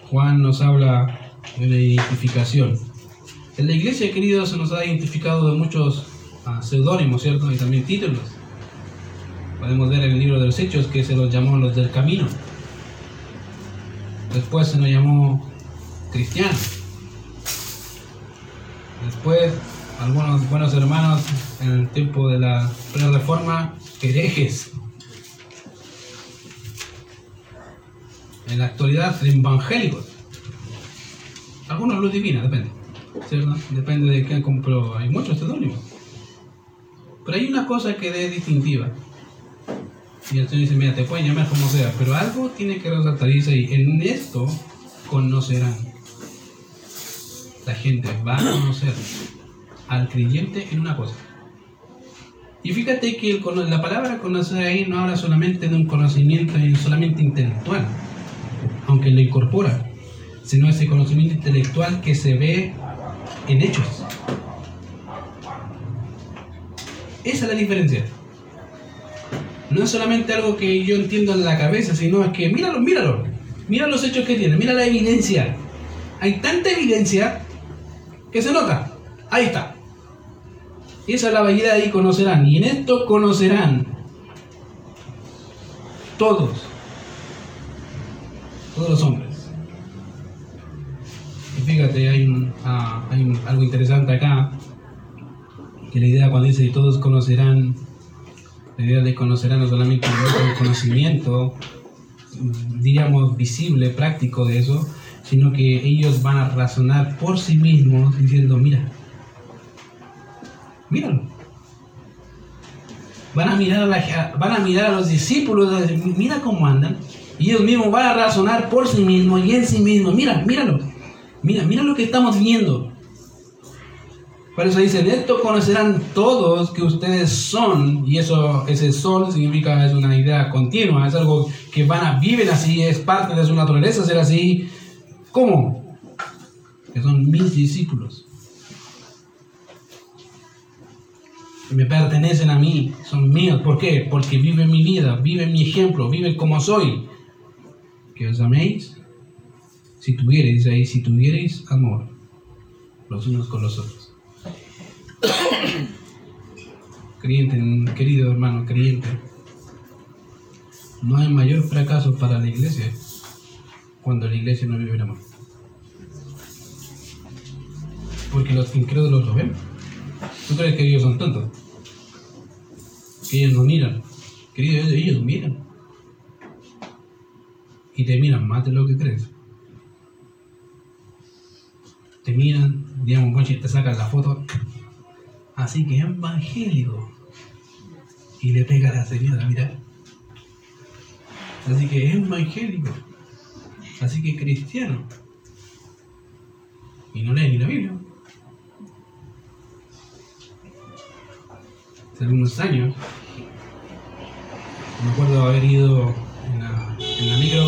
Juan nos habla de la identificación. En la iglesia, queridos, se nos ha identificado de muchos uh, seudónimos, ¿cierto? Y también títulos. Podemos ver en el libro de los Hechos que se los llamó los del camino. Después se nos llamó cristianos. Después, algunos buenos hermanos en el tiempo de la pre-reforma, herejes. En la actualidad, evangélicos. Algunos luz divina, depende. ¿Cierto? Depende de quién compró. Hay muchos seudónimos. Pero hay una cosa que es distintiva. Y el Señor dice, mira, te pueden llamar como sea, pero algo tiene que resaltar. Y dice en esto conocerán. La gente va a conocer al creyente en una cosa. Y fíjate que la palabra conocer ahí no habla solamente de un conocimiento solamente intelectual, aunque lo incorpora, sino ese conocimiento intelectual que se ve en hechos. Esa es la diferencia no es solamente algo que yo entiendo en la cabeza, sino es que míralo, míralo, mira los hechos que tiene, mira la evidencia. Hay tanta evidencia que se nota. Ahí está. Y esa es la variedad y conocerán. Y en esto conocerán todos, todos los hombres. Y fíjate, hay, ah, hay algo interesante acá, que la idea cuando dice todos conocerán la idea de conocer no solamente un conocimiento, diríamos, visible, práctico de eso, sino que ellos van a razonar por sí mismos diciendo, mira, míralo. Van a mirar a, van a, mirar a los discípulos, mira cómo andan, y ellos mismos van a razonar por sí mismos y en sí mismos, mira, míralo, mira, mira lo que estamos viendo. Por eso dicen, esto conocerán todos que ustedes son, y eso, ese son significa, es una idea continua, es algo que van a, viven así, es parte de su naturaleza ser así. ¿Cómo? Que son mis discípulos. Que me pertenecen a mí, son míos. ¿Por qué? Porque viven mi vida, viven mi ejemplo, viven como soy. Que os améis, si tuvierais ahí, si tuvierais amor los unos con los otros. creyente, querido hermano, creyente, no hay mayor fracaso para la iglesia cuando la iglesia no vive el amor. Porque los incrédulos lo ven. ¿Tú crees que ellos son tontos? Que ellos no miran. Querido, ellos miran. Y te miran más de lo que crees. Te miran, digamos, te sacan la foto Así que evangélico. Y le pega a la señora, mira. Así que es evangélico. Así que cristiano. Y no lee ni la Biblia. Hace algunos años Me acuerdo haber ido en la, en la micro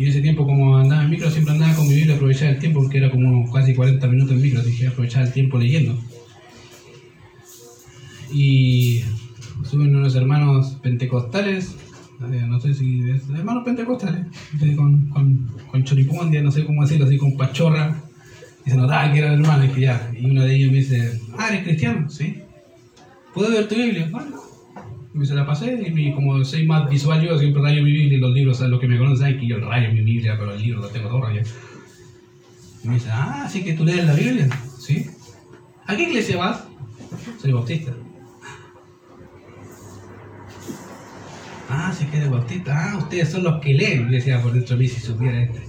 y en ese tiempo como andaba en micro siempre andaba con mi Biblia, aprovechaba el tiempo porque era como casi 40 minutos en micro, dije aprovechar el tiempo leyendo. Y suben unos hermanos pentecostales, eh, no sé si es hermanos pentecostales, eh, con, con, con choripondia, no sé cómo decirlo, así con pachorra. Y se notaba que eran hermanos que ya. Y uno de ellos me dice, ah, ¿eres cristiano? Sí. ¿Puedo ver tu Biblia? Bueno. Y se la pasé y mi, como soy más visual yo, siempre rayo mi Biblia y los libros, los que me conocen saben que yo rayo mi Biblia, pero el libro lo tengo todo rayado. Y me dice, ah, ¿sí que tú lees la Biblia? Sí. ¿A qué iglesia vas? Soy bautista. Ah, sí que eres bautista. Ah, ustedes son los que leen. Le decía por dentro de mí si supiera este.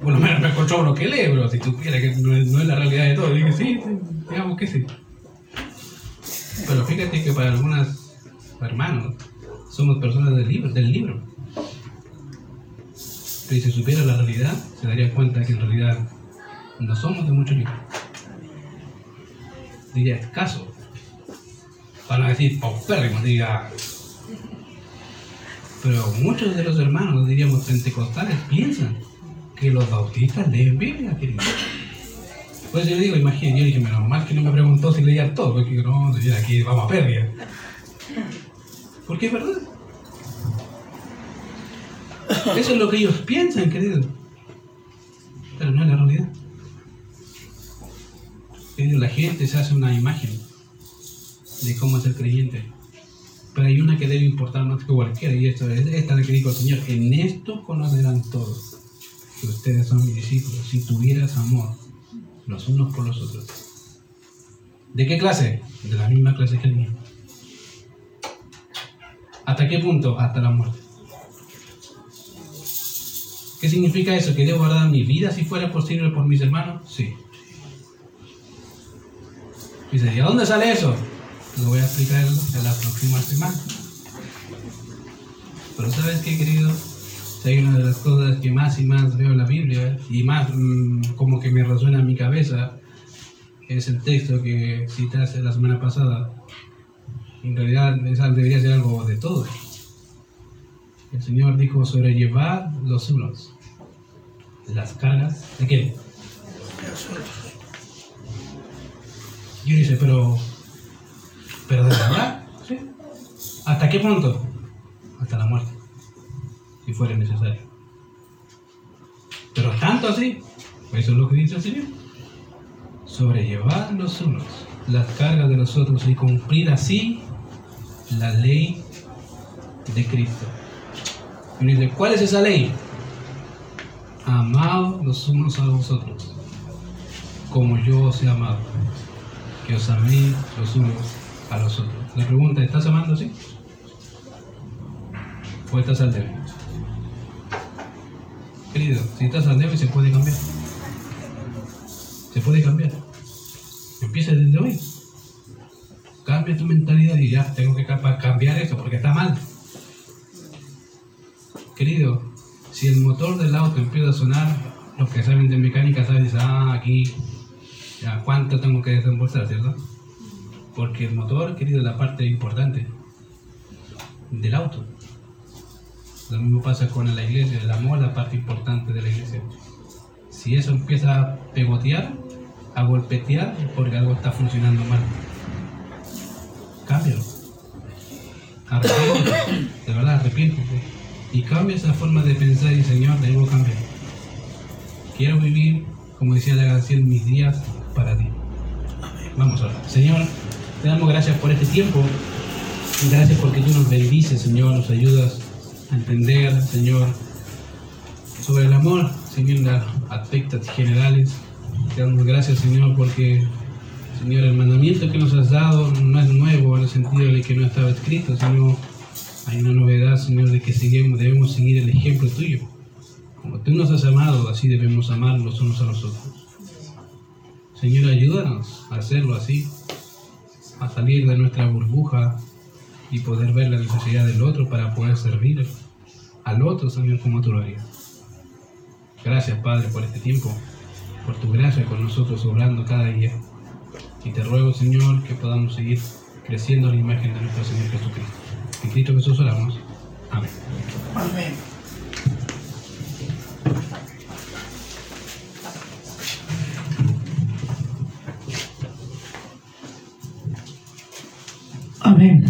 Bueno, me, me encontró uno que lee, pero si supiera que no no es la realidad de todo. Dije, sí, sí, digamos que sí. Pero fíjate que para algunos hermanos somos personas del libro. Del libro. Pero si supiera la realidad, se daría cuenta que en realidad no somos de mucho libro. Diría escaso. Para no decir paupérrimo, diga. Pero muchos de los hermanos, diríamos pentecostales, piensan que los bautistas leen Biblia, querido. Pues yo digo, imagínate, yo dije, menos mal que no me preguntó si leía todo, porque no, señor, aquí vamos a pérdida. Porque es verdad. Eso es lo que ellos piensan, querido. Pero no es la realidad. La gente se hace una imagen de cómo es el creyente. Pero hay una que debe importar más que cualquiera, y esto es esta de que dijo el Señor, en esto conocerán todos ustedes son mis discípulos, si tuvieras amor los unos por los otros. ¿De qué clase? De la misma clase que el mío. ¿Hasta qué punto? Hasta la muerte. ¿Qué significa eso? ¿Que debo guardar mi vida si fuera posible por mis hermanos? Sí. Dice, ¿y a dónde sale eso? Lo voy a explicar en la próxima semana. Pero ¿sabes qué, querido? Hay una de las cosas que más y más veo en la Biblia y más mmm, como que me resuena en mi cabeza es el texto que citaste la semana pasada. En realidad esa debería ser algo de todo. El Señor dijo sobrellevar los unos las cargas de qué? Y uno dice, pero, pero de verdad. ¿hasta qué punto? Hasta la muerte si fuera necesario. Pero tanto así, eso es lo que dice el Señor. Sobrellevar los unos las cargas de los otros y cumplir así la ley de Cristo. Y dice, ¿cuál es esa ley? Amad los unos a los otros, como yo os he amado, que os amé los unos a los otros. La pregunta, ¿estás amando así? ¿O estás al débil? Querido, si estás al débil se puede cambiar. Se puede cambiar. Empieza desde hoy. Cambia tu mentalidad y ya tengo que cambiar esto porque está mal. Querido, si el motor del auto empieza a sonar, los que saben de mecánica saben, ah, aquí, ya, ¿cuánto tengo que desembolsar, cierto? Porque el motor, querido, es la parte importante del auto. Lo mismo pasa con la iglesia, el amor es la parte importante de la iglesia. Si eso empieza a pegotear, a golpetear, es porque algo está funcionando mal. Cámbialo. Arrepiéntete, de verdad, arrepiéntete. Y cambia esa forma de pensar y Señor, debo cambiar. Quiero vivir, como decía la canción, mis días para ti. Vamos a orar. Señor, te damos gracias por este tiempo. Gracias porque tú nos bendices, Señor, nos ayudas a entender, Señor, sobre el amor, Señor, los aspectos generales. Te damos gracias, Señor, porque, Señor, el mandamiento que nos has dado no es nuevo en el sentido de que no estaba escrito, sino hay una novedad, Señor, de que seguimos, debemos seguir el ejemplo tuyo. Como tú nos has amado, así debemos amar los unos a los otros. Señor, ayúdanos a hacerlo así, a salir de nuestra burbuja y poder ver la necesidad del otro para poder servir al otro, Señor, como tú lo harías. Gracias, Padre, por este tiempo, por tu gracia con nosotros obrando cada día. Y te ruego, Señor, que podamos seguir creciendo en la imagen de nuestro Señor Jesucristo. En Cristo Jesús oramos. Amén. Amén. Amén.